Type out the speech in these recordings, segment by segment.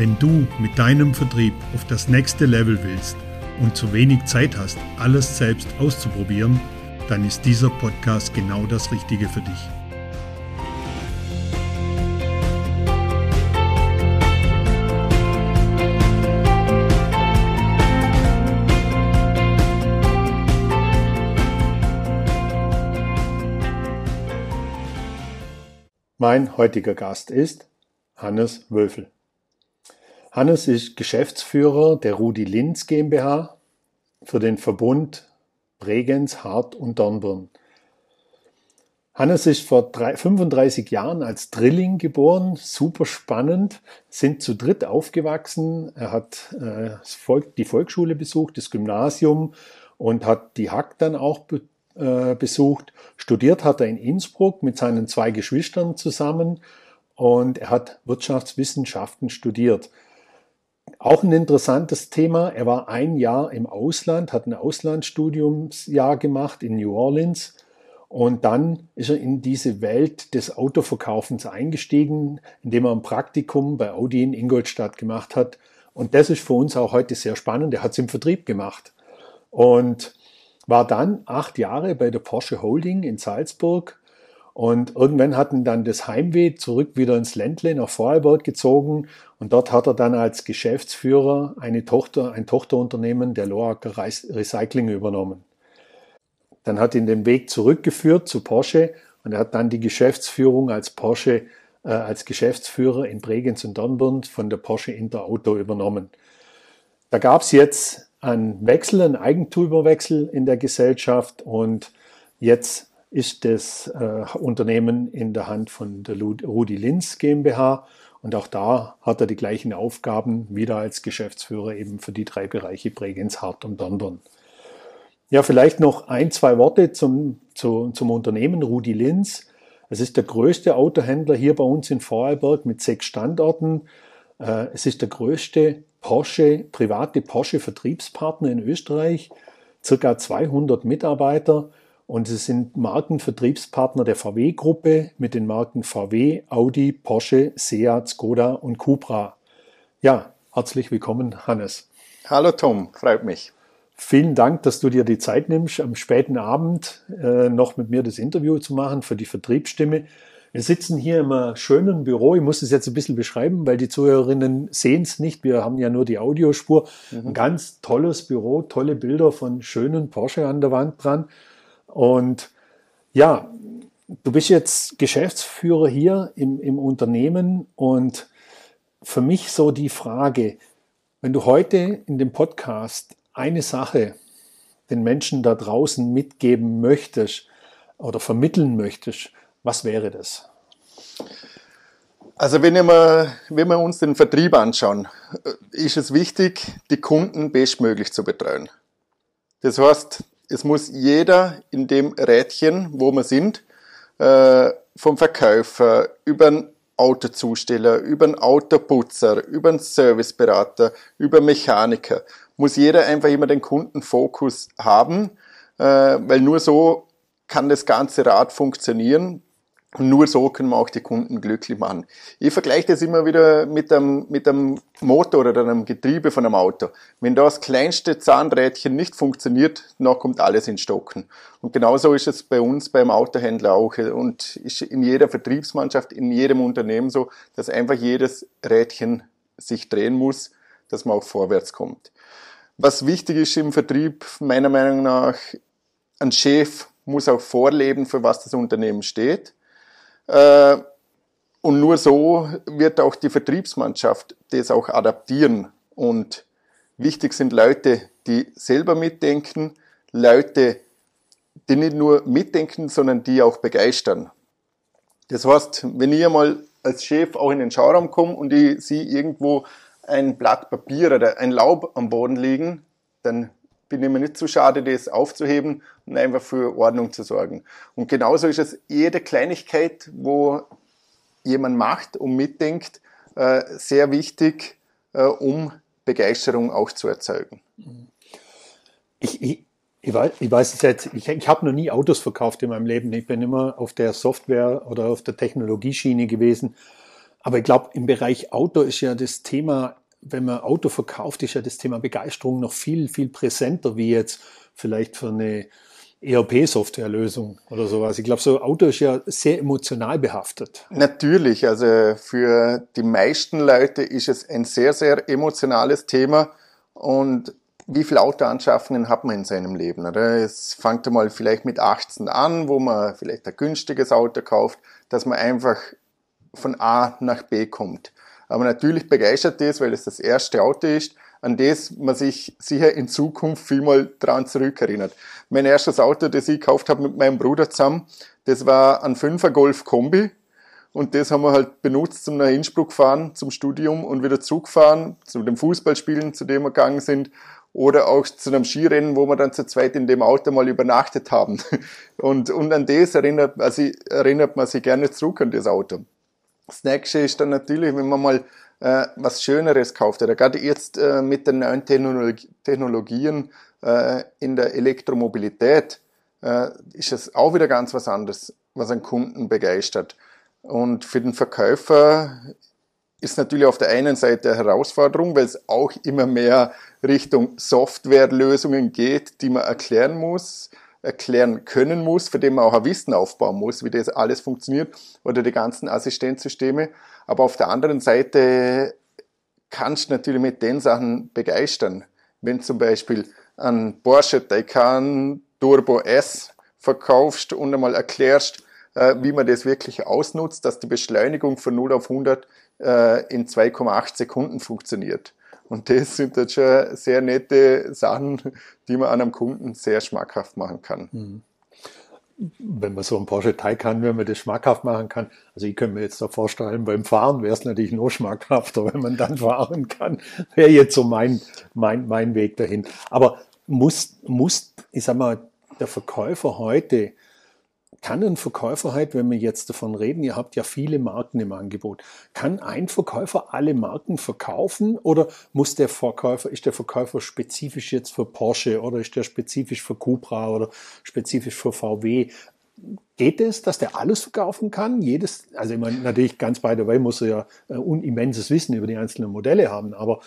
Wenn du mit deinem Vertrieb auf das nächste Level willst und zu wenig Zeit hast, alles selbst auszuprobieren, dann ist dieser Podcast genau das Richtige für dich. Mein heutiger Gast ist Hannes Wölfel. Hannes ist Geschäftsführer der Rudi Linz GmbH für den Verbund Bregenz, Hart und Dornbirn. Hannes ist vor 35 Jahren als Drilling geboren, super spannend, sind zu dritt aufgewachsen. Er hat äh, die Volksschule besucht, das Gymnasium und hat die Hack dann auch äh, besucht. Studiert hat er in Innsbruck mit seinen zwei Geschwistern zusammen und er hat Wirtschaftswissenschaften studiert. Auch ein interessantes Thema. Er war ein Jahr im Ausland, hat ein Auslandsstudiumsjahr gemacht in New Orleans und dann ist er in diese Welt des Autoverkaufens eingestiegen, indem er ein Praktikum bei Audi in Ingolstadt gemacht hat. Und das ist für uns auch heute sehr spannend. Er hat es im Vertrieb gemacht. Und war dann acht Jahre bei der Porsche Holding in Salzburg und irgendwann hatten dann das Heimweh zurück wieder ins Ländle nach Vorarlberg gezogen und dort hat er dann als Geschäftsführer eine Tochter, ein Tochterunternehmen der Loacker Recycling übernommen. Dann hat ihn den Weg zurückgeführt zu Porsche und er hat dann die Geschäftsführung als Porsche äh, als Geschäftsführer in Bregenz und Dornbirn von der Porsche Inter Auto übernommen. Da gab es jetzt einen Wechsel, einen Eigentümerwechsel in der Gesellschaft und jetzt ist das äh, Unternehmen in der Hand von der Rudi Linz GmbH und auch da hat er die gleichen Aufgaben wieder als Geschäftsführer eben für die drei Bereiche Bregenz, Hart und Dornbirn. Ja, vielleicht noch ein, zwei Worte zum, zu, zum Unternehmen Rudi Linz. Es ist der größte Autohändler hier bei uns in Vorarlberg mit sechs Standorten. Äh, es ist der größte Porsche, private Porsche-Vertriebspartner in Österreich, circa 200 Mitarbeiter und sie sind Markenvertriebspartner der VW-Gruppe mit den Marken VW, Audi, Porsche, Seat, Skoda und Cupra. Ja, herzlich willkommen, Hannes. Hallo Tom, freut mich. Vielen Dank, dass du dir die Zeit nimmst, am späten Abend äh, noch mit mir das Interview zu machen für die Vertriebsstimme. Wir sitzen hier im äh, schönen Büro. Ich muss es jetzt ein bisschen beschreiben, weil die Zuhörerinnen sehen es nicht. Wir haben ja nur die Audiospur. Mhm. Ein ganz tolles Büro, tolle Bilder von schönen Porsche an der Wand dran. Und ja, du bist jetzt Geschäftsführer hier im, im Unternehmen und für mich so die Frage, wenn du heute in dem Podcast eine Sache den Menschen da draußen mitgeben möchtest oder vermitteln möchtest, was wäre das? Also wenn wir, wenn wir uns den Vertrieb anschauen, äh, ist es wichtig, die Kunden bestmöglich zu betreuen. Das heißt, es muss jeder in dem Rädchen, wo wir sind, äh, vom Verkäufer über einen Autozusteller, über einen Autoputzer, über einen Serviceberater, über Mechaniker, muss jeder einfach immer den Kundenfokus haben, äh, weil nur so kann das ganze Rad funktionieren und nur so können wir auch die Kunden glücklich machen. Ich vergleiche das immer wieder mit einem, mit einem Motor oder einem Getriebe von einem Auto. Wenn das kleinste Zahnrädchen nicht funktioniert, dann kommt alles in Stocken. Und genauso ist es bei uns beim Autohändler auch und ist in jeder Vertriebsmannschaft, in jedem Unternehmen so, dass einfach jedes Rädchen sich drehen muss, dass man auch vorwärts kommt. Was wichtig ist im Vertrieb, meiner Meinung nach, ein Chef muss auch vorleben, für was das Unternehmen steht und nur so wird auch die Vertriebsmannschaft das auch adaptieren. Und wichtig sind Leute, die selber mitdenken, Leute, die nicht nur mitdenken, sondern die auch begeistern. Das heißt, wenn ich einmal als Chef auch in den Schauraum komme und ich sehe irgendwo ein Blatt Papier oder ein Laub am Boden liegen, dann bin ich mir nicht zu schade, das aufzuheben und einfach für Ordnung zu sorgen. Und genauso ist es jede Kleinigkeit, wo jemand macht und mitdenkt, äh, sehr wichtig, äh, um Begeisterung auch zu erzeugen. Ich, ich, ich weiß, es jetzt, ich, ich habe noch nie Autos verkauft in meinem Leben. Ich bin immer auf der Software oder auf der Technologieschiene gewesen. Aber ich glaube, im Bereich Auto ist ja das Thema, wenn man Auto verkauft, ist ja das Thema Begeisterung noch viel, viel präsenter wie jetzt vielleicht für eine ERP-Softwarelösung oder sowas. Ich glaube, so Auto ist ja sehr emotional behaftet. Natürlich, also für die meisten Leute ist es ein sehr, sehr emotionales Thema und wie viele Autoanschaffungen hat man in seinem Leben? Oder? Es fängt einmal vielleicht mit 18 an, wo man vielleicht ein günstiges Auto kauft, dass man einfach von A nach B kommt. Aber natürlich begeistert das, weil es das erste Auto ist, an das man sich sicher in Zukunft vielmal dran zurückerinnert. Mein erstes Auto, das ich gekauft habe mit meinem Bruder zusammen, das war ein 5er Golf Kombi. Und das haben wir halt benutzt zum nach Innsbruck fahren, zum Studium und wieder zurückfahren, zu dem Fußballspielen, zu dem wir gegangen sind oder auch zu einem Skirennen, wo wir dann zu zweit in dem Auto mal übernachtet haben. Und, und an das erinnert, also erinnert man sich gerne zurück an das Auto. Das nächste ist dann natürlich, wenn man mal äh, was Schöneres kauft, oder gerade jetzt äh, mit den neuen Technologien äh, in der Elektromobilität, äh, ist es auch wieder ganz was anderes, was einen Kunden begeistert. Und für den Verkäufer ist natürlich auf der einen Seite eine Herausforderung, weil es auch immer mehr Richtung Softwarelösungen geht, die man erklären muss, erklären können muss, für den man auch ein Wissen aufbauen muss, wie das alles funktioniert oder die ganzen Assistenzsysteme. Aber auf der anderen Seite kannst du natürlich mit den Sachen begeistern. Wenn zum Beispiel ein Porsche Taycan Turbo S verkaufst und einmal erklärst, äh, wie man das wirklich ausnutzt, dass die Beschleunigung von 0 auf 100 äh, in 2,8 Sekunden funktioniert. Und das sind jetzt schon sehr nette Sachen, die man einem Kunden sehr schmackhaft machen kann. Mhm. Wenn man so ein Porsche Taycan, wenn man das schmackhaft machen kann, also ich könnte mir jetzt da vorstellen, beim Fahren wäre es natürlich noch schmackhafter, wenn man dann fahren kann. Wäre jetzt so mein, mein, mein Weg dahin. Aber muss, muss, ich sag mal, der Verkäufer heute kann ein Verkäufer halt, wenn wir jetzt davon reden, ihr habt ja viele Marken im Angebot, kann ein Verkäufer alle Marken verkaufen oder muss der Verkäufer, ist der Verkäufer spezifisch jetzt für Porsche oder ist der spezifisch für Cupra oder spezifisch für VW? Geht es, dass der alles verkaufen kann? Jedes, also ich meine, natürlich ganz bei der Way muss er ja äh, unimmenses Wissen über die einzelnen Modelle haben, aber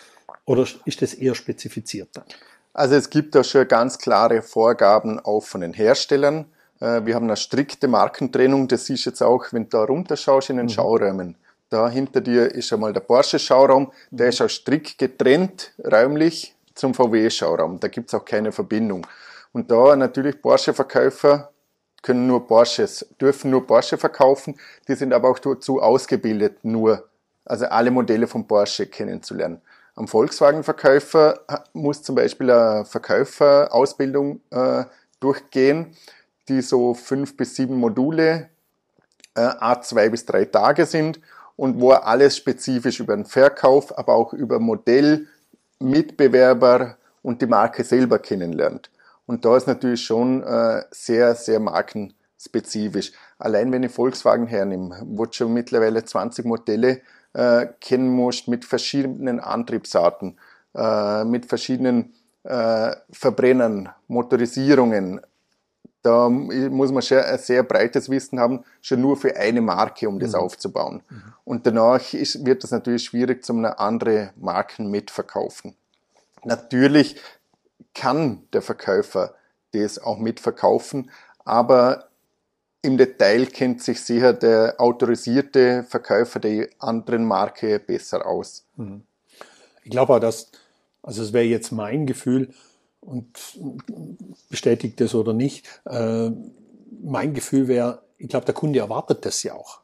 oder ist das eher spezifiziert dann? Also es gibt da schon ganz klare Vorgaben auch von den Herstellern. Äh, wir haben eine strikte Markentrennung, das siehst du jetzt auch, wenn du da runterschaust in den mhm. Schauräumen. Da hinter dir ist einmal der Porsche-Schauraum, der ist auch strikt getrennt räumlich zum VW-Schauraum. Da gibt es auch keine Verbindung. Und da natürlich Porsche-Verkäufer können nur Porsches, dürfen nur Porsche verkaufen, die sind aber auch dazu ausgebildet, nur, also alle Modelle von Porsche kennenzulernen. Am Volkswagen-Verkäufer muss zum Beispiel eine Verkäuferausbildung äh, durchgehen die so fünf bis sieben Module, äh, a zwei bis drei Tage sind und wo er alles spezifisch über den Verkauf, aber auch über Modell, Mitbewerber und die Marke selber kennenlernt. Und da ist natürlich schon äh, sehr, sehr markenspezifisch. Allein wenn ich Volkswagen hernehme, wo du schon mittlerweile 20 Modelle äh, kennen musst mit verschiedenen Antriebsarten, äh, mit verschiedenen äh, Verbrennern, Motorisierungen, da muss man schon ein sehr breites Wissen haben, schon nur für eine Marke, um das mhm. aufzubauen. Mhm. Und danach ist, wird es natürlich schwierig, zum andere Marken mitverkaufen. Natürlich kann der Verkäufer das auch mitverkaufen, aber im Detail kennt sich sicher der autorisierte Verkäufer der anderen Marke besser aus. Mhm. Ich glaube auch, dass, also es wäre jetzt mein Gefühl, und bestätigt das oder nicht. Äh, mein Gefühl wäre, ich glaube, der Kunde erwartet das ja auch.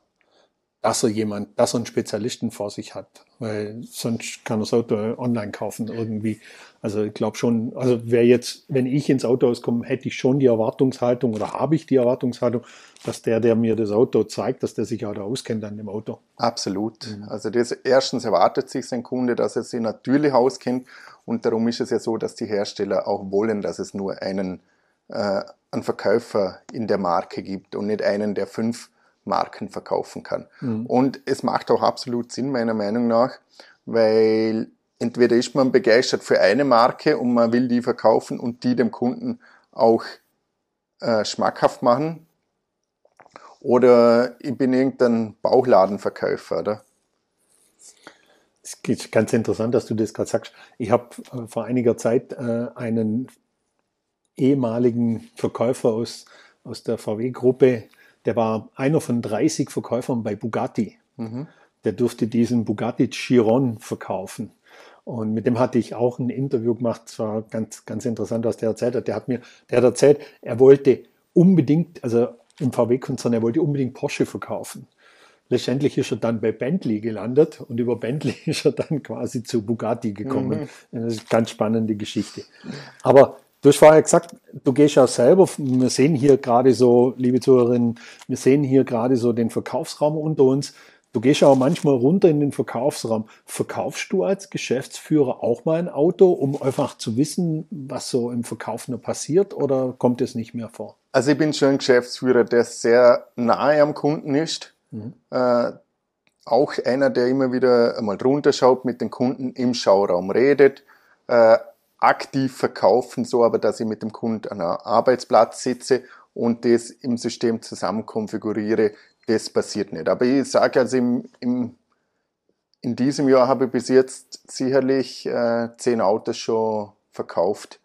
Dass er jemand, dass er einen Spezialisten vor sich hat, weil sonst kann er das Auto online kaufen irgendwie. Also ich glaube schon, also wer jetzt, wenn ich ins Autohaus komme, hätte ich schon die Erwartungshaltung oder habe ich die Erwartungshaltung, dass der, der mir das Auto zeigt, dass der sich auch da auskennt an dem Auto. Absolut. Mhm. Also das erstens erwartet sich sein Kunde, dass er sich natürlich auskennt und darum ist es ja so, dass die Hersteller auch wollen, dass es nur einen, äh, einen Verkäufer in der Marke gibt und nicht einen, der fünf Marken verkaufen kann. Mhm. Und es macht auch absolut Sinn, meiner Meinung nach, weil entweder ist man begeistert für eine Marke und man will die verkaufen und die dem Kunden auch äh, schmackhaft machen, oder ich bin irgendein Bauchladenverkäufer, oder? Es ist ganz interessant, dass du das gerade sagst. Ich habe äh, vor einiger Zeit äh, einen ehemaligen Verkäufer aus, aus der VW-Gruppe der war einer von 30 Verkäufern bei Bugatti. Mhm. Der durfte diesen Bugatti Chiron verkaufen. Und mit dem hatte ich auch ein Interview gemacht. Es war ganz, ganz interessant, was der erzählt hat. Der hat mir, der hat erzählt, er wollte unbedingt, also im VW-Konzern, er wollte unbedingt Porsche verkaufen. Letztendlich ist er dann bei Bentley gelandet und über Bentley ist er dann quasi zu Bugatti gekommen. Mhm. Das ist eine ganz spannende Geschichte. Aber Du hast vorher gesagt, du gehst ja selber, wir sehen hier gerade so, liebe Zuhörerinnen, wir sehen hier gerade so den Verkaufsraum unter uns. Du gehst auch manchmal runter in den Verkaufsraum. Verkaufst du als Geschäftsführer auch mal ein Auto, um einfach zu wissen, was so im Verkauf noch passiert oder kommt es nicht mehr vor? Also ich bin schon ein Geschäftsführer, der sehr nahe am Kunden ist. Mhm. Äh, auch einer, der immer wieder einmal drunter schaut, mit den Kunden im Schauraum redet. Äh, aktiv verkaufen, so aber, dass ich mit dem Kunden an einem Arbeitsplatz sitze und das im System zusammen konfiguriere, das passiert nicht. Aber ich sage also, im, im, in diesem Jahr habe ich bis jetzt sicherlich äh, zehn Autos schon verkauft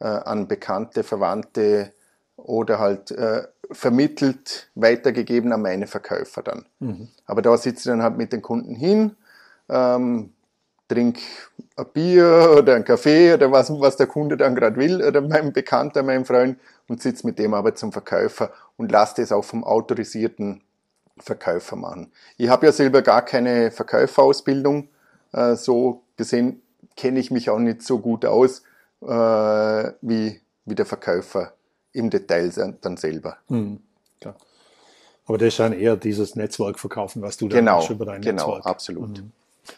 äh, an Bekannte, Verwandte oder halt äh, vermittelt, weitergegeben an meine Verkäufer dann. Mhm. Aber da sitze ich dann halt mit den Kunden hin, ähm, trink ein Bier oder ein Kaffee oder was, was der Kunde dann gerade will oder mein Bekannter, mein Freund und sitze mit dem aber zum Verkäufer und lasse das auch vom autorisierten Verkäufer machen. Ich habe ja selber gar keine Verkäuferausbildung, äh, so gesehen kenne ich mich auch nicht so gut aus äh, wie, wie der Verkäufer im Detail dann selber. Mhm. Aber das ist dann eher dieses Netzwerkverkaufen, was du da genau, über dein genau, Netzwerk. Genau, absolut. Mhm.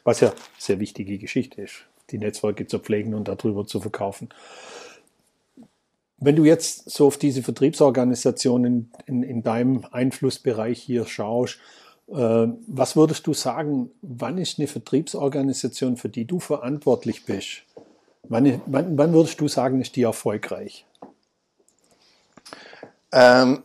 Was ja sehr wichtige Geschichte ist, die Netzwerke zu pflegen und darüber zu verkaufen. Wenn du jetzt so auf diese Vertriebsorganisationen in, in deinem Einflussbereich hier schaust, äh, was würdest du sagen, wann ist eine Vertriebsorganisation, für die du verantwortlich bist? Wann, wann, wann würdest du sagen, ist die erfolgreich? Ähm,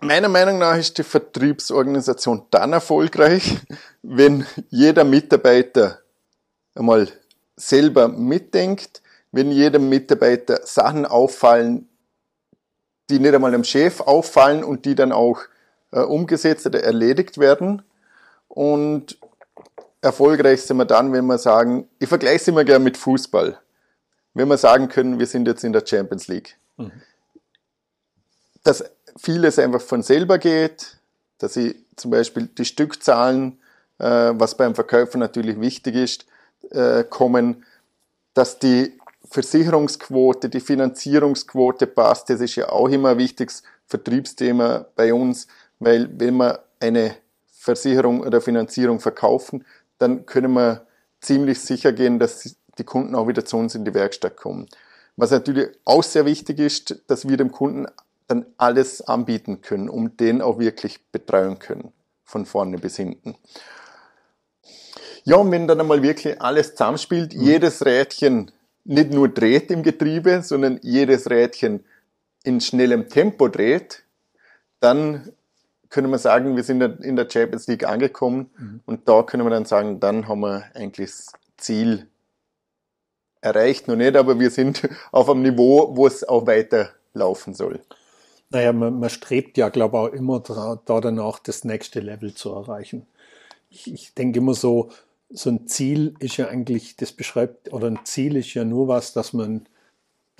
meiner Meinung nach ist die Vertriebsorganisation dann erfolgreich, wenn jeder Mitarbeiter einmal selber mitdenkt, wenn jedem Mitarbeiter Sachen auffallen, die nicht einmal dem Chef auffallen und die dann auch äh, umgesetzt oder erledigt werden. Und erfolgreich sind wir dann, wenn wir sagen, ich vergleiche es immer gerne mit Fußball. Wenn wir sagen können, wir sind jetzt in der Champions League. Mhm. Dass vieles einfach von selber geht, dass ich zum Beispiel die Stückzahlen äh, was beim Verkäufer natürlich wichtig ist, äh, kommen, dass die Versicherungsquote, die Finanzierungsquote passt. Das ist ja auch immer ein wichtiges Vertriebsthema bei uns, weil wenn wir eine Versicherung oder Finanzierung verkaufen, dann können wir ziemlich sicher gehen, dass die Kunden auch wieder zu uns in die Werkstatt kommen. Was natürlich auch sehr wichtig ist, dass wir dem Kunden dann alles anbieten können, um den auch wirklich betreuen können, von vorne bis hinten. Ja, und wenn dann einmal wirklich alles zusammenspielt, mhm. jedes Rädchen nicht nur dreht im Getriebe, sondern jedes Rädchen in schnellem Tempo dreht, dann können wir sagen, wir sind in der Champions League angekommen mhm. und da können wir dann sagen, dann haben wir eigentlich das Ziel erreicht, noch nicht, aber wir sind auf einem Niveau, wo es auch weiterlaufen soll. Naja, man, man strebt ja, glaube ich, auch immer da, da danach, das nächste Level zu erreichen. Ich, ich denke immer so, so ein Ziel ist ja eigentlich, das beschreibt, oder ein Ziel ist ja nur was, dass man,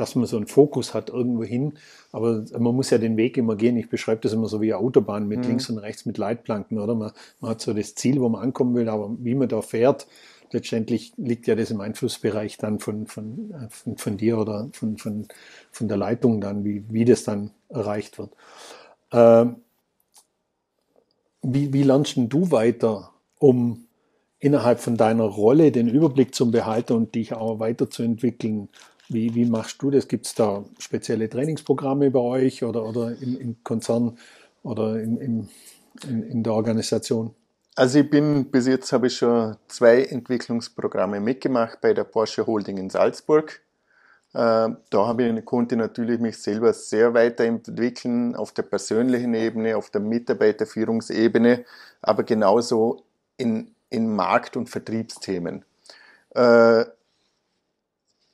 dass man so einen Fokus hat irgendwo hin. Aber man muss ja den Weg immer gehen. Ich beschreibe das immer so wie eine Autobahn mit mhm. links und rechts mit Leitplanken, oder? Man, man hat so das Ziel, wo man ankommen will, aber wie man da fährt, letztendlich liegt ja das im Einflussbereich dann von, von, von, von dir oder von, von, von der Leitung dann, wie, wie das dann erreicht wird. Ähm, wie, wie lernst du weiter, um innerhalb von deiner Rolle den Überblick zu behalten und dich auch weiterzuentwickeln? Wie, wie machst du das? Gibt es da spezielle Trainingsprogramme bei euch oder, oder im, im Konzern oder in, im, in, in der Organisation? Also ich bin, bis jetzt habe ich schon zwei Entwicklungsprogramme mitgemacht bei der Porsche Holding in Salzburg. Äh, da habe ich, konnte ich natürlich mich selber sehr weiterentwickeln auf der persönlichen Ebene, auf der Mitarbeiterführungsebene, aber genauso in, in Markt- und Vertriebsthemen.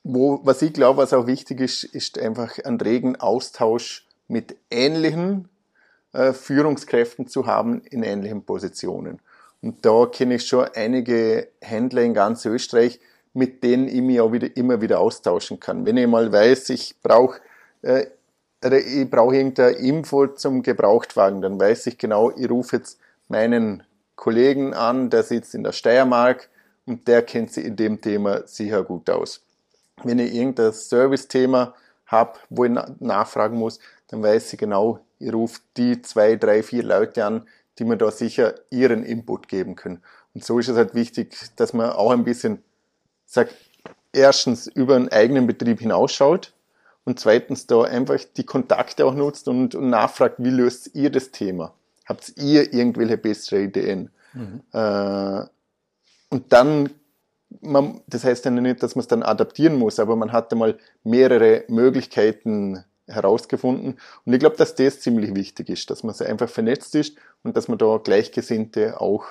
Wo, was ich glaube, was auch wichtig ist, ist einfach einen regen Austausch mit ähnlichen äh, Führungskräften zu haben in ähnlichen Positionen. Und da kenne ich schon einige Händler in ganz Österreich, mit denen ich mich auch wieder, immer wieder austauschen kann. Wenn ich mal weiß, ich brauche äh, ich brauche irgendeine Info zum Gebrauchtwagen, dann weiß ich genau, ich rufe jetzt meinen Kollegen an, der sitzt in der Steiermark und der kennt sich in dem Thema sicher gut aus. Wenn ich irgendein Service-Thema habe, wo ich nachfragen muss, dann weiß ich genau, ich rufe die zwei, drei, vier Leute an, die mir da sicher ihren Input geben können. Und so ist es halt wichtig, dass man auch ein bisschen sagt, erstens über einen eigenen Betrieb hinausschaut und zweitens da einfach die Kontakte auch nutzt und, und nachfragt, wie löst ihr das Thema? Habt ihr irgendwelche bessere Ideen? Mhm. Äh, und dann, man, das heißt ja nicht, dass man es dann adaptieren muss, aber man hatte mal mehrere Möglichkeiten herausgefunden. Und ich glaube, dass das ziemlich wichtig ist, dass man so einfach vernetzt ist und dass man da Gleichgesinnte auch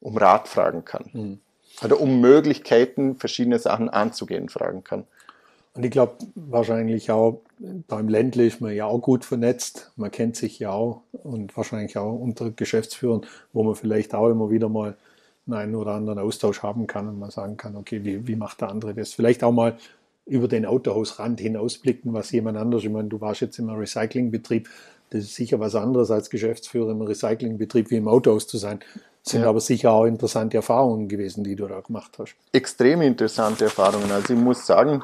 um Rat fragen kann. Mhm oder um Möglichkeiten, verschiedene Sachen anzugehen, fragen kann. Und ich glaube wahrscheinlich auch beim Ländle ist man ja auch gut vernetzt. Man kennt sich ja auch und wahrscheinlich auch unter Geschäftsführern, wo man vielleicht auch immer wieder mal einen oder anderen Austausch haben kann und man sagen kann, okay, wie, wie macht der andere das? Vielleicht auch mal über den Autohausrand hinausblicken, was jemand anders, ich meine, du warst jetzt im Recyclingbetrieb, das ist sicher was anderes als Geschäftsführer im Recyclingbetrieb wie im Autohaus zu sein sind ja. aber sicher auch interessante Erfahrungen gewesen, die du da gemacht hast. Extrem interessante Erfahrungen. Also ich muss sagen,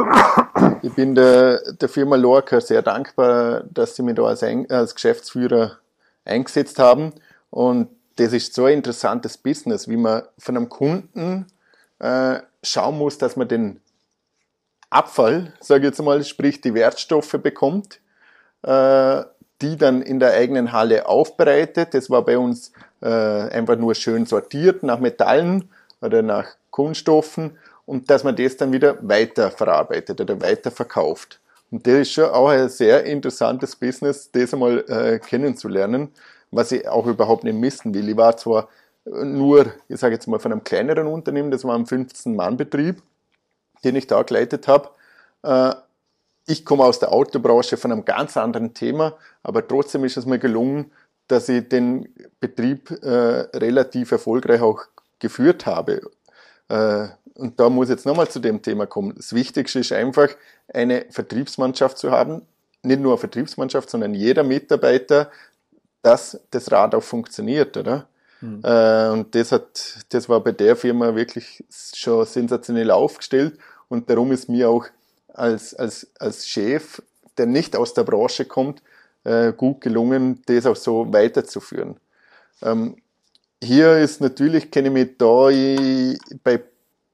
ich bin der, der Firma Lorca sehr dankbar, dass sie mich da als, als Geschäftsführer eingesetzt haben. Und das ist so ein interessantes Business, wie man von einem Kunden äh, schauen muss, dass man den Abfall, sage ich jetzt mal, sprich die Wertstoffe bekommt, äh, die dann in der eigenen Halle aufbereitet. Das war bei uns äh, einfach nur schön sortiert nach Metallen oder nach Kunststoffen und dass man das dann wieder weiter verarbeitet oder weiter verkauft. Und das ist schon auch ein sehr interessantes Business, das einmal äh, kennenzulernen, was ich auch überhaupt nicht missen will. Ich war zwar nur, ich sage jetzt mal, von einem kleineren Unternehmen, das war ein 15-Mann-Betrieb, den ich da geleitet habe. Äh, ich komme aus der Autobranche von einem ganz anderen Thema, aber trotzdem ist es mir gelungen, dass ich den Betrieb äh, relativ erfolgreich auch geführt habe. Äh, und da muss ich jetzt nochmal zu dem Thema kommen. Das Wichtigste ist einfach, eine Vertriebsmannschaft zu haben. Nicht nur eine Vertriebsmannschaft, sondern jeder Mitarbeiter, dass das Rad auch funktioniert, oder? Mhm. Äh, und das hat, das war bei der Firma wirklich schon sensationell aufgestellt. Und darum ist mir auch als, als, als Chef, der nicht aus der Branche kommt, äh, gut gelungen, das auch so weiterzuführen. Ähm, hier ist natürlich, kenne ich mich da ich, bei,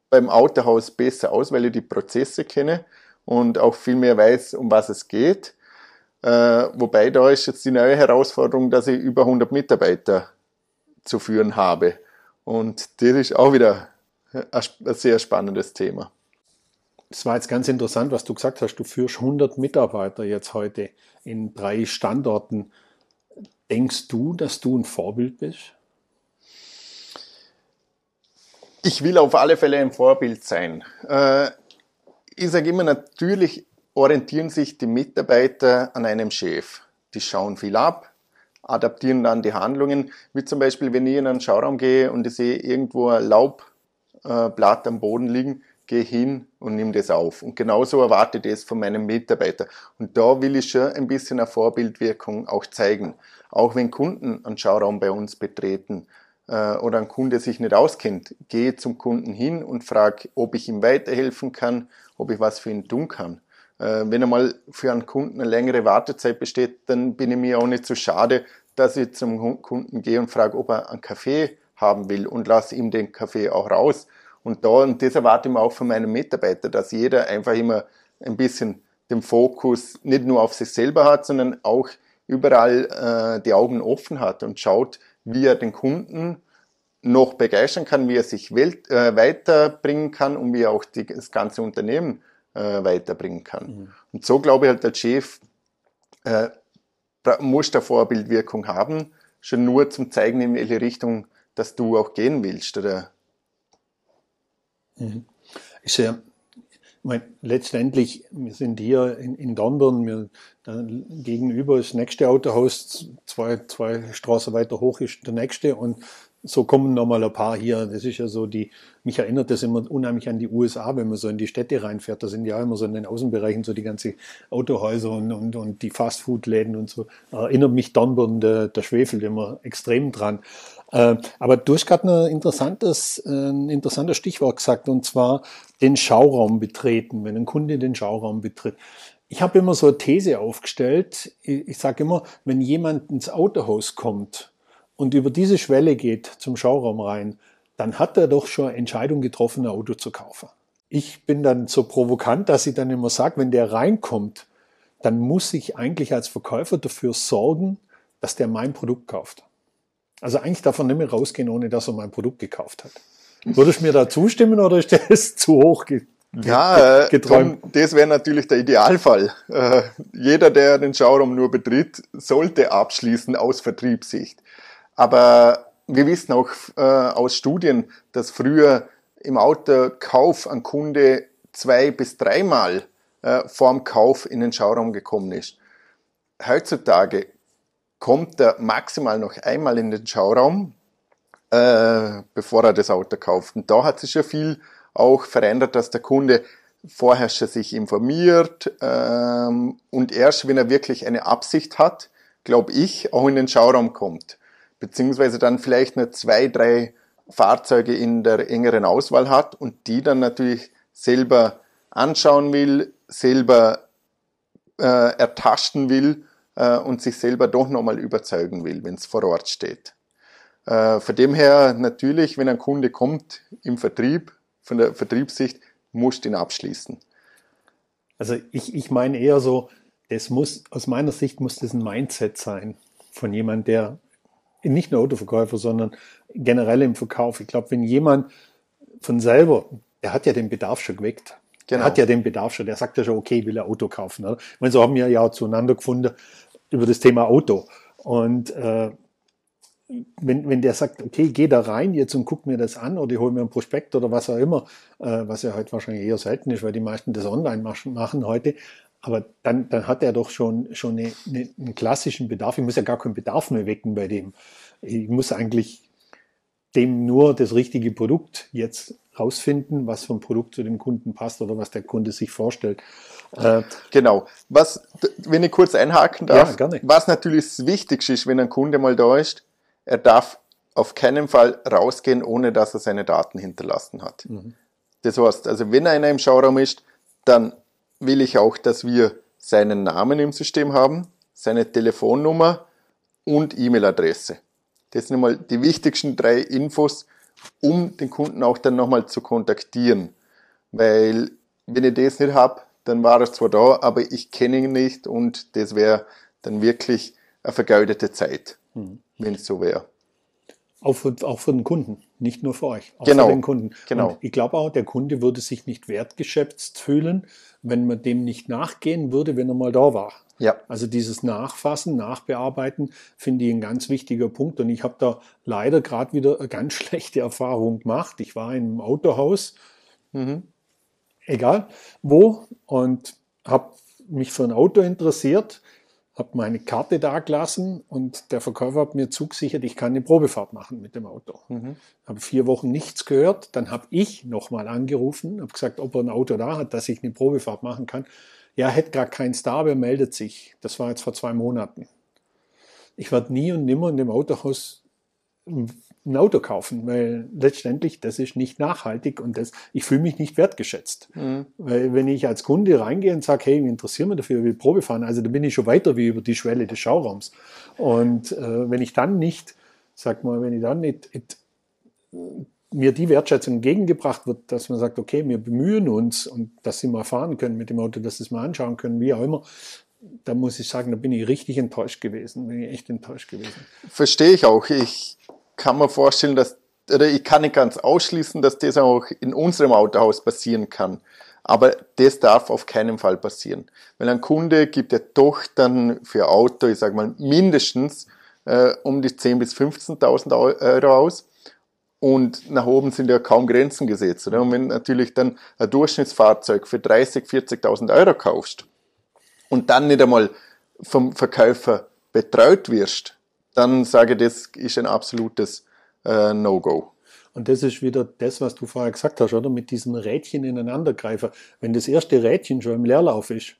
beim Autohaus besser aus, weil ich die Prozesse kenne und auch viel mehr weiß, um was es geht. Äh, wobei da ist jetzt die neue Herausforderung, dass ich über 100 Mitarbeiter zu führen habe. Und das ist auch wieder ein sehr spannendes Thema. Es war jetzt ganz interessant, was du gesagt hast. Du führst 100 Mitarbeiter jetzt heute in drei Standorten. Denkst du, dass du ein Vorbild bist? Ich will auf alle Fälle ein Vorbild sein. Äh, ich sage immer, natürlich orientieren sich die Mitarbeiter an einem Chef. Die schauen viel ab, adaptieren dann die Handlungen. Wie zum Beispiel, wenn ich in einen Schauraum gehe und ich sehe irgendwo ein Laubblatt am Boden liegen, geh hin und nimm das auf. Und genauso erwarte ich das von meinem Mitarbeiter. Und da will ich schon ein bisschen eine Vorbildwirkung auch zeigen. Auch wenn Kunden einen Schauraum bei uns betreten äh, oder ein Kunde sich nicht auskennt, gehe zum Kunden hin und frage, ob ich ihm weiterhelfen kann, ob ich was für ihn tun kann. Äh, wenn einmal für einen Kunden eine längere Wartezeit besteht, dann bin ich mir auch nicht so schade, dass ich zum Kunden gehe und frage, ob er einen Kaffee haben will und lasse ihm den Kaffee auch raus. Und da, und das erwarte ich mir auch von meinen Mitarbeitern, dass jeder einfach immer ein bisschen den Fokus nicht nur auf sich selber hat, sondern auch überall äh, die Augen offen hat und schaut, wie er den Kunden noch begeistern kann, wie er sich Welt, äh, weiterbringen kann und wie er auch die, das ganze Unternehmen äh, weiterbringen kann. Mhm. Und so glaube ich halt, als Chef äh, muss der Vorbildwirkung haben, schon nur zum Zeigen, in welche Richtung dass du auch gehen willst oder Mhm. Ist ja, ich meine, letztendlich, wir sind hier in, in Dornbirn, wir, gegenüber ist das nächste Autohaus, zwei, zwei Straßen weiter hoch ist der nächste und so kommen nochmal ein paar hier. Das ist ja so die, mich erinnert das immer unheimlich an die USA, wenn man so in die Städte reinfährt. Da sind ja immer so in den Außenbereichen so die ganze Autohäuser und, und, und die Fastfood-Läden und so. Erinnert mich Dornbirn, der, der schwefelt immer extrem dran. Äh, aber du hast gerade ein interessantes, äh, ein interessantes Stichwort gesagt, und zwar den Schauraum betreten, wenn ein Kunde den Schauraum betritt. Ich habe immer so eine These aufgestellt. Ich, ich sage immer, wenn jemand ins Autohaus kommt und über diese Schwelle geht zum Schauraum rein, dann hat er doch schon Entscheidung getroffen, ein Auto zu kaufen. Ich bin dann so provokant, dass ich dann immer sage, wenn der reinkommt, dann muss ich eigentlich als Verkäufer dafür sorgen, dass der mein Produkt kauft. Also eigentlich darf er nicht mehr rausgehen, ohne dass er mein Produkt gekauft hat. Würdest du mir da zustimmen oder ist das zu hoch ja, äh, geträumt? Tom, das wäre natürlich der Idealfall. Äh, jeder, der den Showroom nur betritt, sollte abschließen aus Vertriebssicht. Aber wir wissen auch äh, aus Studien, dass früher im Autokauf ein Kunde zwei bis dreimal äh, vorm Kauf in den Schauraum gekommen ist. Heutzutage kommt er maximal noch einmal in den Schauraum, äh, bevor er das Auto kauft. Und da hat sich ja viel auch verändert, dass der Kunde vorher schon sich informiert ähm, und erst, wenn er wirklich eine Absicht hat, glaube ich, auch in den Schauraum kommt. Beziehungsweise dann vielleicht nur zwei, drei Fahrzeuge in der engeren Auswahl hat und die dann natürlich selber anschauen will, selber äh, ertasten will äh, und sich selber doch nochmal überzeugen will, wenn es vor Ort steht. Äh, von dem her natürlich, wenn ein Kunde kommt im Vertrieb, von der Vertriebssicht, musst du ihn abschließen. Also ich, ich meine eher so, es muss, aus meiner Sicht muss das ein Mindset sein von jemand, der nicht nur Autoverkäufer, sondern generell im Verkauf. Ich glaube, wenn jemand von selber, der hat ja den Bedarf schon geweckt. Genau. Der hat ja den Bedarf schon, der sagt ja schon, okay, will er Auto kaufen. Oder? Ich meine, so haben wir ja zueinander gefunden über das Thema Auto. Und äh, wenn, wenn der sagt, okay, geh da rein jetzt und guck mir das an oder ich hole mir ein Prospekt oder was auch immer, äh, was ja heute wahrscheinlich eher selten ist, weil die meisten das online machen heute, aber dann, dann hat er doch schon, schon eine, eine, einen klassischen Bedarf. Ich muss ja gar keinen Bedarf mehr wecken bei dem. Ich muss eigentlich dem nur das richtige Produkt jetzt rausfinden, was ein Produkt zu dem Kunden passt oder was der Kunde sich vorstellt. Äh, genau. Was, wenn ich kurz einhaken darf, ja, was natürlich das Wichtigste ist, wenn ein Kunde mal da ist, er darf auf keinen Fall rausgehen, ohne dass er seine Daten hinterlassen hat. Mhm. Das heißt, also wenn einer im Schauraum ist, dann will ich auch, dass wir seinen Namen im System haben, seine Telefonnummer und E-Mail-Adresse. Das sind mal die wichtigsten drei Infos, um den Kunden auch dann nochmal zu kontaktieren. Weil wenn ich das nicht habe, dann war er zwar da, aber ich kenne ihn nicht und das wäre dann wirklich eine vergeudete Zeit, mhm. wenn es so wäre. Auch für, auch für den Kunden, nicht nur für euch, auch genau. für den Kunden. Genau. Und ich glaube auch, der Kunde würde sich nicht wertgeschätzt fühlen, wenn man dem nicht nachgehen würde, wenn er mal da war. Ja. Also dieses Nachfassen, Nachbearbeiten finde ich ein ganz wichtiger Punkt. Und ich habe da leider gerade wieder eine ganz schlechte Erfahrung gemacht. Ich war in einem Autohaus, mhm. egal wo, und habe mich für ein Auto interessiert. Habe meine Karte da gelassen und der Verkäufer hat mir zugesichert, ich kann eine Probefahrt machen mit dem Auto. Mhm. Habe vier Wochen nichts gehört, dann habe ich nochmal angerufen, habe gesagt, ob er ein Auto da hat, dass ich eine Probefahrt machen kann. Ja, hätte gar keins da, aber er meldet sich. Das war jetzt vor zwei Monaten. Ich werde nie und nimmer in dem Autohaus ein Auto kaufen, weil letztendlich das ist nicht nachhaltig und das, ich fühle mich nicht wertgeschätzt. Mhm. Weil wenn ich als Kunde reingehe und sage, hey, ich interessiere mich dafür, ich will Probe fahren, also da bin ich schon weiter wie über die Schwelle des Schauraums. Und äh, wenn ich dann nicht, sag mal, wenn ich dann nicht, nicht mir die Wertschätzung entgegengebracht wird, dass man sagt, okay, wir bemühen uns und dass sie mal fahren können mit dem Auto, dass sie es mal anschauen können, wie auch immer, da muss ich sagen, da bin ich richtig enttäuscht gewesen, bin ich echt enttäuscht gewesen. Verstehe ich auch. Ich kann mir vorstellen, dass, oder ich kann nicht ganz ausschließen, dass das auch in unserem Autohaus passieren kann. Aber das darf auf keinen Fall passieren. Weil ein Kunde gibt ja doch dann für Auto, ich sage mal, mindestens äh, um die 10.000 bis 15.000 Euro aus. Und nach oben sind ja kaum Grenzen gesetzt. Oder? Und wenn natürlich dann ein Durchschnittsfahrzeug für 30.000, 40.000 Euro kaufst und dann nicht einmal vom Verkäufer betreut wirst, dann sage ich, das ist ein absolutes äh, No-Go. Und das ist wieder das, was du vorher gesagt hast, oder? Mit diesem Rädchen ineinandergreifen. Wenn das erste Rädchen schon im Leerlauf ist,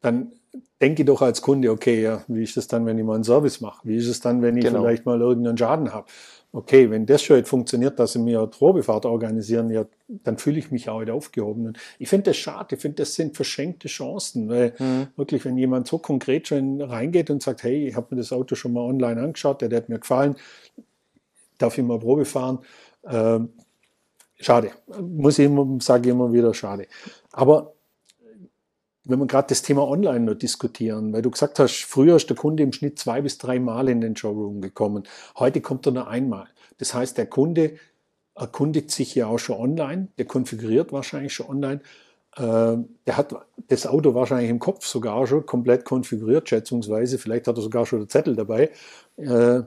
dann denke ich doch als Kunde, okay, ja, wie ist es dann, wenn ich mal einen Service mache? Wie ist es dann, wenn ich genau. vielleicht mal irgendeinen Schaden habe? okay, wenn das schon jetzt funktioniert, dass sie mir eine Probefahrt organisieren, ja, dann fühle ich mich auch wieder aufgehoben. Und ich finde das schade, ich finde, das sind verschenkte Chancen, weil mhm. wirklich, wenn jemand so konkret schon reingeht und sagt, hey, ich habe mir das Auto schon mal online angeschaut, der, der hat mir gefallen, darf ich mal Probe fahren, äh, schade. Muss ich immer, sage ich immer wieder, schade. Aber wenn wir gerade das Thema Online noch diskutieren, weil du gesagt hast, früher ist der Kunde im Schnitt zwei bis drei Mal in den Showroom gekommen. Heute kommt er nur einmal. Das heißt, der Kunde erkundigt sich ja auch schon online, der konfiguriert wahrscheinlich schon online. Äh, der hat das Auto wahrscheinlich im Kopf sogar schon komplett konfiguriert, schätzungsweise. Vielleicht hat er sogar schon den Zettel dabei. Äh,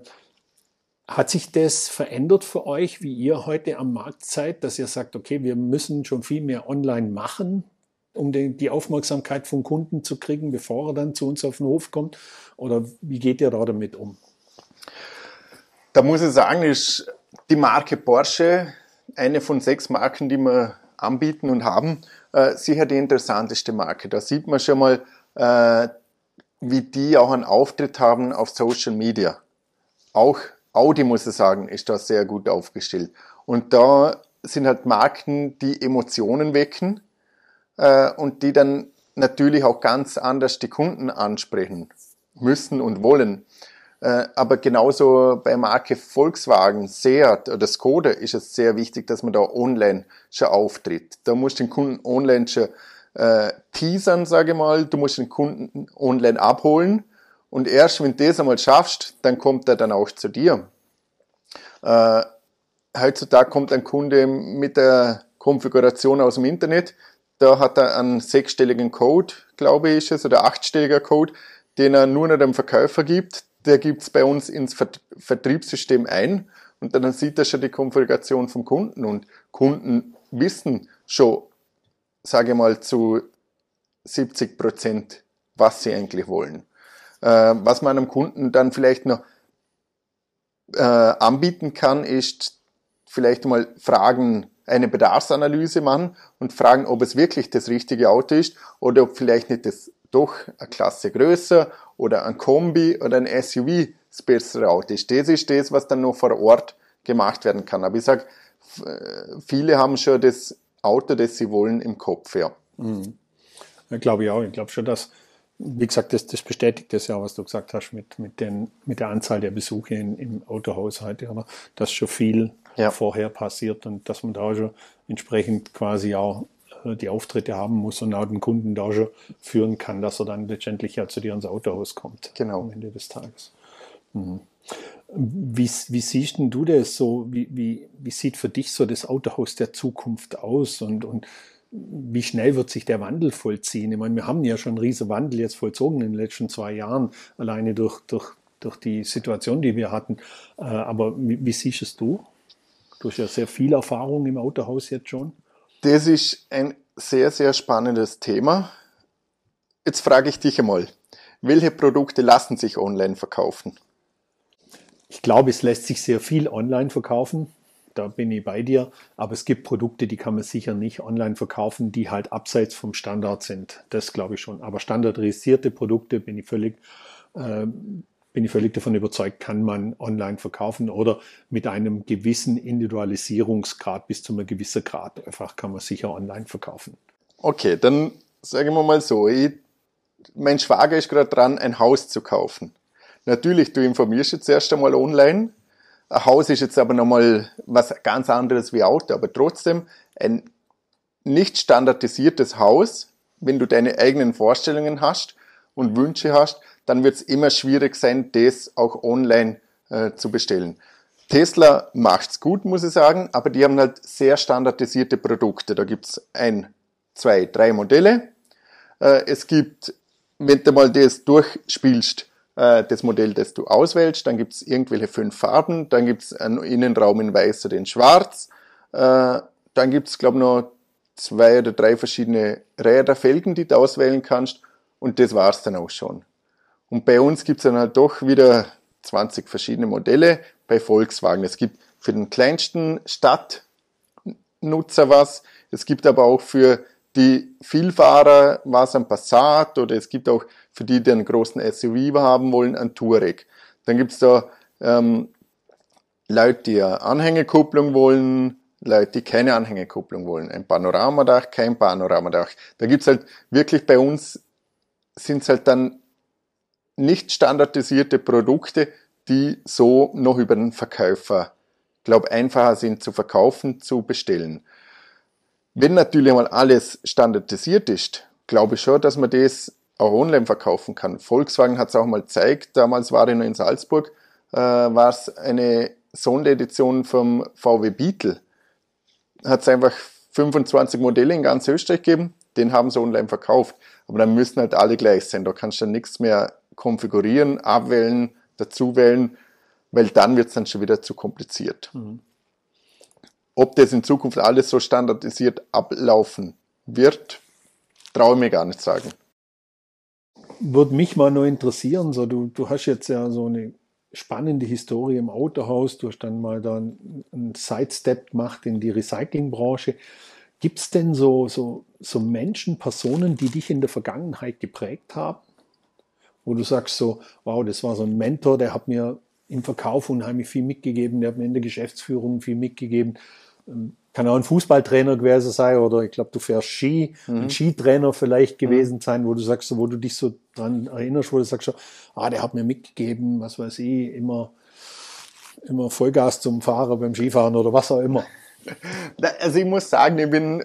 hat sich das verändert für euch, wie ihr heute am Markt seid, dass ihr sagt, okay, wir müssen schon viel mehr online machen, um den, die Aufmerksamkeit vom Kunden zu kriegen, bevor er dann zu uns auf den Hof kommt? Oder wie geht ihr da damit um? Da muss ich sagen, ist die Marke Porsche eine von sechs Marken, die wir anbieten und haben, äh, sicher die interessanteste Marke. Da sieht man schon mal, äh, wie die auch einen Auftritt haben auf Social Media. Auch Audi, muss ich sagen, ist da sehr gut aufgestellt. Und da sind halt Marken, die Emotionen wecken, äh, und die dann natürlich auch ganz anders die Kunden ansprechen müssen und wollen. Äh, aber genauso bei Marke Volkswagen, Seat oder Skoda ist es sehr wichtig, dass man da online schon auftritt. Da musst du den Kunden online schon äh, teasern, sage ich mal. Du musst den Kunden online abholen. Und erst wenn du das einmal schaffst, dann kommt er dann auch zu dir. Äh, heutzutage kommt ein Kunde mit der Konfiguration aus dem Internet, da hat er einen sechsstelligen Code, glaube ich, ist es, oder achtstelliger Code, den er nur noch dem Verkäufer gibt. Der gibt es bei uns ins Vertriebssystem ein und dann sieht er schon die Konfiguration vom Kunden und Kunden wissen schon, sage ich mal, zu 70 Prozent, was sie eigentlich wollen. Äh, was man einem Kunden dann vielleicht noch äh, anbieten kann, ist vielleicht mal Fragen eine Bedarfsanalyse machen und fragen, ob es wirklich das richtige Auto ist oder ob vielleicht nicht das doch eine Klasse größer oder ein Kombi oder ein SUV das bessere Auto ist. Das ist das, was dann noch vor Ort gemacht werden kann. Aber ich sage, viele haben schon das Auto, das sie wollen, im Kopf. Ja. Mhm. ja glaube ich auch. Ich glaube schon, dass, wie gesagt, das, das bestätigt das ja, was du gesagt hast mit, mit, den, mit der Anzahl der Besuche in, im Autohaus heute, aber dass schon viel ja. vorher passiert und dass man da schon entsprechend quasi auch äh, die Auftritte haben muss und auch den Kunden da schon führen kann, dass er dann letztendlich ja zu dir ins Autohaus kommt. Genau. Am Ende des Tages. Mhm. Wie, wie siehst denn du das so? Wie, wie, wie sieht für dich so das Autohaus der Zukunft aus und, und wie schnell wird sich der Wandel vollziehen? Ich meine, wir haben ja schon einen riesen Wandel jetzt vollzogen in den letzten zwei Jahren, alleine durch, durch, durch die Situation, die wir hatten. Äh, aber wie, wie siehst es du? Du hast ja sehr viel Erfahrung im Autohaus jetzt schon. Das ist ein sehr, sehr spannendes Thema. Jetzt frage ich dich einmal, welche Produkte lassen sich online verkaufen? Ich glaube, es lässt sich sehr viel online verkaufen. Da bin ich bei dir. Aber es gibt Produkte, die kann man sicher nicht online verkaufen, die halt abseits vom Standard sind. Das glaube ich schon. Aber standardisierte Produkte bin ich völlig, äh, bin ich völlig davon überzeugt, kann man online verkaufen oder mit einem gewissen Individualisierungsgrad bis zu einem gewissen Grad einfach kann man sicher online verkaufen. Okay, dann sagen wir mal so, ich, mein Schwager ist gerade dran, ein Haus zu kaufen. Natürlich, du informierst jetzt erst einmal online. Ein Haus ist jetzt aber nochmal was ganz anderes wie Auto, aber trotzdem ein nicht standardisiertes Haus, wenn du deine eigenen Vorstellungen hast und Wünsche hast, dann wird es immer schwierig sein, das auch online äh, zu bestellen. Tesla macht's gut, muss ich sagen, aber die haben halt sehr standardisierte Produkte. Da gibt's ein, zwei, drei Modelle. Äh, es gibt, wenn du mal das durchspielst, äh, das Modell, das du auswählst, dann gibt's irgendwelche fünf Farben, dann gibt's einen Innenraum in weiß oder in schwarz, äh, dann gibt's glaube noch zwei oder drei verschiedene Räder, Felgen, die du auswählen kannst und das war's dann auch schon. Und bei uns gibt's dann halt doch wieder 20 verschiedene Modelle bei Volkswagen. Es gibt für den kleinsten Stadtnutzer was, es gibt aber auch für die Vielfahrer was ein Passat oder es gibt auch für die, die einen großen SUV haben wollen, ein Touareg. Dann gibt's da ähm, Leute, die eine Anhängekupplung wollen, Leute, die keine Anhängekupplung wollen. Ein Panoramadach, kein Panoramadach. Da gibt's halt wirklich bei uns sind's halt dann nicht standardisierte Produkte, die so noch über den Verkäufer, glaube einfacher sind zu verkaufen, zu bestellen. Wenn natürlich mal alles standardisiert ist, glaube ich schon, dass man das auch online verkaufen kann. Volkswagen hat es auch mal gezeigt, damals war ich noch in Salzburg, äh, war es eine Sonderedition vom VW Beetle. Hat es einfach 25 Modelle in ganz Österreich gegeben, den haben sie online verkauft. Aber dann müssen halt alle gleich sein. Da kannst du nichts mehr konfigurieren, abwählen, dazuwählen, weil dann wird es dann schon wieder zu kompliziert. Mhm. Ob das in Zukunft alles so standardisiert ablaufen wird, traue ich mir gar nicht sagen. Würde mich mal nur interessieren, so du, du hast jetzt ja so eine spannende Historie im Autohaus, du hast dann mal dann einen Sidestep gemacht in die Recyclingbranche. Gibt es denn so, so, so Menschen, Personen, die dich in der Vergangenheit geprägt haben? Wo du sagst so, wow, das war so ein Mentor, der hat mir im Verkauf unheimlich viel mitgegeben, der hat mir in der Geschäftsführung viel mitgegeben. Ähm, kann auch ein Fußballtrainer gewesen sein oder ich glaube, du fährst Ski, mhm. ein Skitrainer vielleicht mhm. gewesen mhm. sein, wo du sagst, wo du dich so dran erinnerst, wo du sagst, ah, der hat mir mitgegeben, was weiß ich, immer, immer Vollgas zum Fahrer beim Skifahren oder was auch immer. Also ich muss sagen, ich bin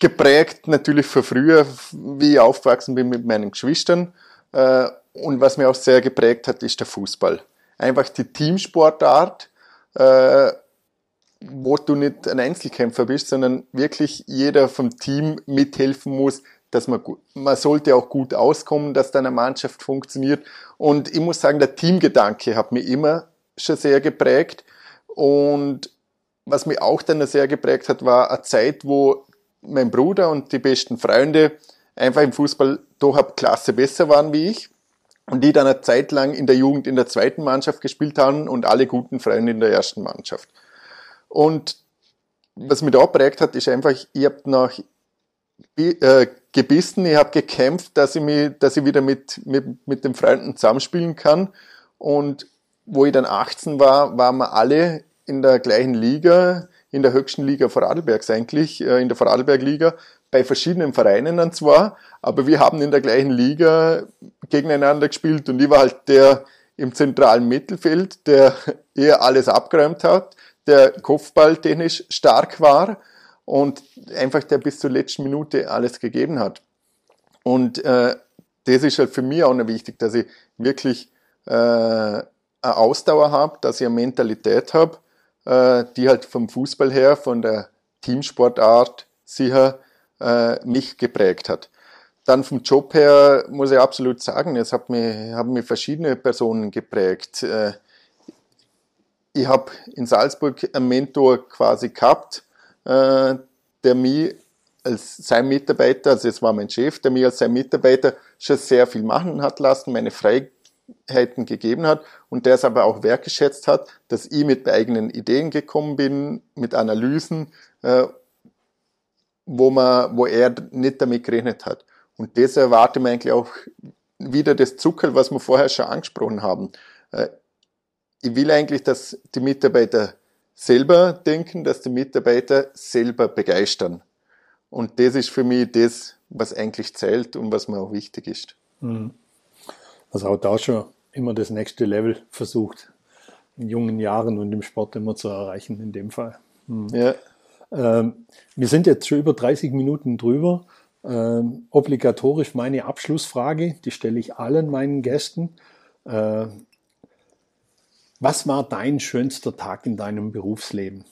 geprägt natürlich von früher, wie ich aufgewachsen bin mit meinen Geschwistern. Äh, und was mir auch sehr geprägt hat, ist der Fußball. Einfach die Teamsportart, äh, wo du nicht ein Einzelkämpfer bist, sondern wirklich jeder vom Team mithelfen muss, dass man, man sollte auch gut auskommen, dass deine Mannschaft funktioniert. Und ich muss sagen, der Teamgedanke hat mich immer schon sehr geprägt. Und was mich auch dann sehr geprägt hat, war eine Zeit, wo mein Bruder und die besten Freunde einfach im Fußball doch ab Klasse besser waren wie ich. Und die dann eine Zeit lang in der Jugend in der zweiten Mannschaft gespielt haben und alle guten Freunde in der ersten Mannschaft. Und was mich da prägt hat, ist einfach, ich habe nach äh, gebissen, ich habe gekämpft, dass ich, mich, dass ich wieder mit, mit, mit den Freunden zusammenspielen kann. Und wo ich dann 18 war, waren wir alle in der gleichen Liga, in der höchsten Liga Vorarlbergs eigentlich, äh, in der Vorarlberg-Liga, bei verschiedenen Vereinen dann zwar, aber wir haben in der gleichen Liga gegeneinander gespielt und ich war halt der im zentralen Mittelfeld, der eher alles abgeräumt hat, der kopfballtechnisch stark war und einfach der bis zur letzten Minute alles gegeben hat. Und äh, das ist halt für mich auch noch wichtig, dass ich wirklich äh, eine Ausdauer habe, dass ich eine Mentalität habe, äh, die halt vom Fußball her, von der Teamsportart sicher äh, mich geprägt hat. Dann vom Job her muss ich absolut sagen, es hat mich, haben mich verschiedene Personen geprägt. Äh, ich habe in Salzburg einen Mentor quasi gehabt, äh, der mich als sein Mitarbeiter, also es war mein Chef, der mir als sein Mitarbeiter schon sehr viel machen hat lassen, meine Freiheiten gegeben hat und der es aber auch wertgeschätzt hat, dass ich mit eigenen Ideen gekommen bin, mit Analysen, äh, wo man, wo er nicht damit gerechnet hat. Und das erwarte ich eigentlich auch wieder das Zuckerl, was wir vorher schon angesprochen haben. Äh, ich will eigentlich, dass die Mitarbeiter selber denken, dass die Mitarbeiter selber begeistern. Und das ist für mich das, was eigentlich zählt und was mir auch wichtig ist. Mhm. Also auch da schon immer das nächste Level versucht, in jungen Jahren und im Sport immer zu erreichen, in dem Fall. Mhm. Ja. Ähm, wir sind jetzt schon über 30 Minuten drüber. Ähm, obligatorisch meine Abschlussfrage, die stelle ich allen meinen Gästen. Äh, was war dein schönster Tag in deinem Berufsleben?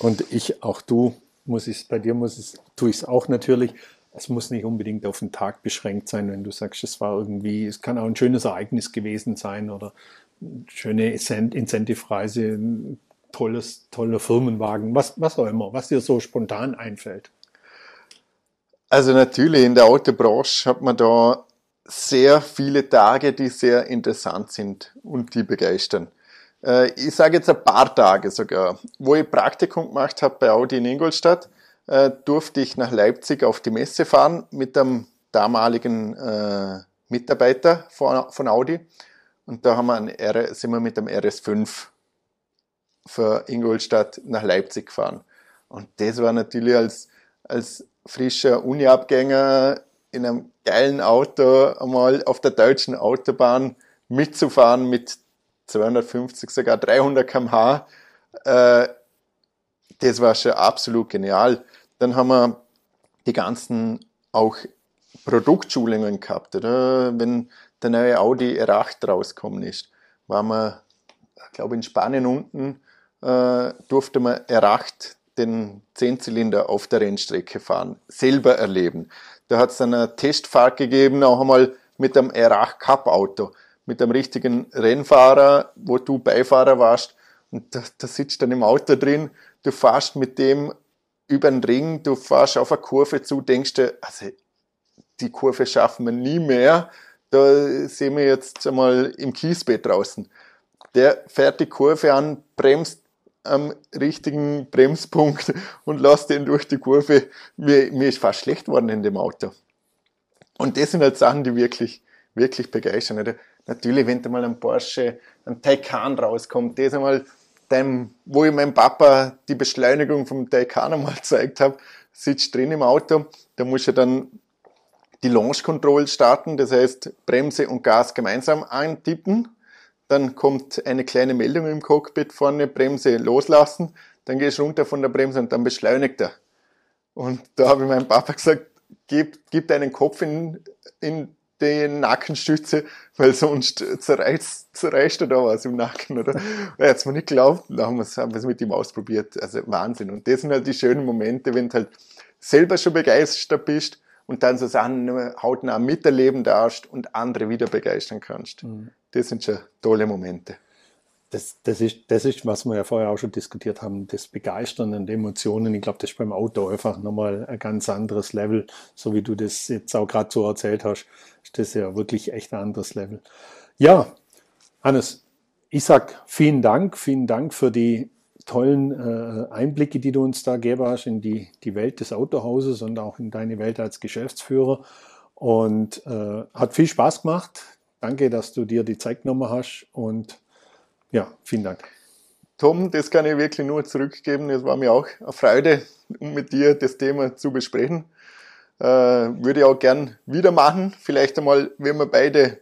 Und ich, auch du, muss ich bei dir muss es, tue ich es auch natürlich. Es muss nicht unbedingt auf den Tag beschränkt sein, wenn du sagst, es war irgendwie, es kann auch ein schönes Ereignis gewesen sein oder eine schöne Incentive-Reise, tolles, toller Firmenwagen, was, was auch immer, was dir so spontan einfällt. Also natürlich, in der Autobranche hat man da sehr viele Tage, die sehr interessant sind und die begeistern. Äh, ich sage jetzt ein paar Tage sogar. Wo ich Praktikum gemacht habe bei Audi in Ingolstadt, äh, durfte ich nach Leipzig auf die Messe fahren mit einem damaligen äh, Mitarbeiter von, Audi. Und da haben wir ein R, sind wir mit dem RS5 für Ingolstadt nach Leipzig gefahren. Und das war natürlich als, als frischer Uni-Abgänger in einem geilen Auto einmal auf der deutschen Autobahn mitzufahren mit 250, sogar 300 km/h. Äh, das war schon absolut genial. Dann haben wir die ganzen auch Produktschulungen gehabt, oder? Wenn der neue Audi R8 rausgekommen ist, waren wir, ich glaube in Spanien unten, äh, durfte man R8 den Zehnzylinder auf der Rennstrecke fahren, selber erleben. Da hat es eine Testfahrt gegeben, auch einmal mit einem R8 Cup Auto mit einem richtigen Rennfahrer, wo du Beifahrer warst und da, da sitzt dann im Auto drin, du fährst mit dem über den Ring, du fährst auf eine Kurve zu, denkst du, also die Kurve schaffen wir nie mehr, da sehen wir jetzt einmal im Kiesbett draußen. Der fährt die Kurve an, bremst am richtigen Bremspunkt und lässt den durch die Kurve. Mir, mir ist fast schlecht worden in dem Auto. Und das sind halt Sachen, die wirklich, wirklich begeistern. Natürlich, wenn da mal ein Porsche, ein Taycan rauskommt, das einmal dem, wo ich meinem Papa die Beschleunigung vom Taycan einmal gezeigt habe, sitzt drin im Auto, da muss er dann die Launch Control starten, das heißt Bremse und Gas gemeinsam eintippen. Dann kommt eine kleine Meldung im Cockpit vorne, Bremse loslassen, dann gehst du runter von der Bremse und dann beschleunigt er. Und da habe ich meinem Papa gesagt, gib, gib deinen Kopf in, in die Nackenstütze, weil sonst zerreißt, zerreißt er da was im Nacken, oder? Er hat es mir nicht geglaubt, da haben wir es mit ihm ausprobiert. Also Wahnsinn. Und das sind halt die schönen Momente, wenn du halt selber schon begeistert bist und dann so Sachen hautnah miterleben darfst und andere wieder begeistern kannst. Mhm. Das sind schon tolle Momente das, das, ist, das ist, was wir ja vorher auch schon diskutiert haben, das Begeistern und Emotionen. Ich glaube, das ist beim Auto einfach nochmal ein ganz anderes Level. So wie du das jetzt auch gerade so erzählt hast, ist das ja wirklich echt ein anderes Level. Ja, Hannes, ich sag vielen Dank, vielen Dank für die tollen äh, Einblicke, die du uns da gegeben hast in die, die Welt des Autohauses und auch in deine Welt als Geschäftsführer. Und äh, hat viel Spaß gemacht. Danke, dass du dir die Zeit genommen hast und ja, vielen Dank. Tom, das kann ich wirklich nur zurückgeben. Es war mir auch eine Freude, um mit dir das Thema zu besprechen. Äh, würde ich auch gern wieder machen. Vielleicht einmal, wenn wir beide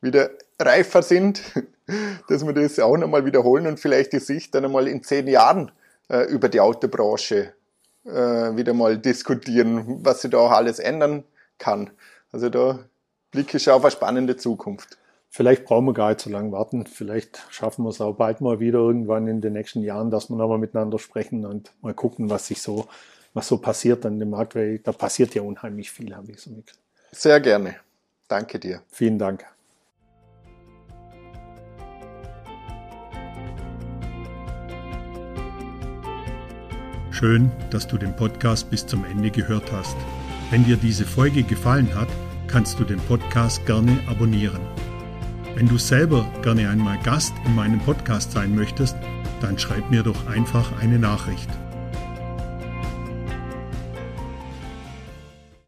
wieder reifer sind, dass wir das auch nochmal wiederholen und vielleicht die Sicht dann einmal in zehn Jahren äh, über die Autobranche äh, wieder mal diskutieren, was sich da auch alles ändern kann. Also da blicke ich auf eine spannende Zukunft. Vielleicht brauchen wir gar nicht so lange warten. Vielleicht schaffen wir es auch bald mal wieder irgendwann in den nächsten Jahren, dass wir nochmal miteinander sprechen und mal gucken, was sich so, was so passiert an dem Markt, weil da passiert ja unheimlich viel, habe ich so mitgekriegt. Sehr gerne. Danke dir. Vielen Dank. Schön, dass du den Podcast bis zum Ende gehört hast. Wenn dir diese Folge gefallen hat, kannst du den Podcast gerne abonnieren. Wenn du selber gerne einmal Gast in meinem Podcast sein möchtest, dann schreib mir doch einfach eine Nachricht.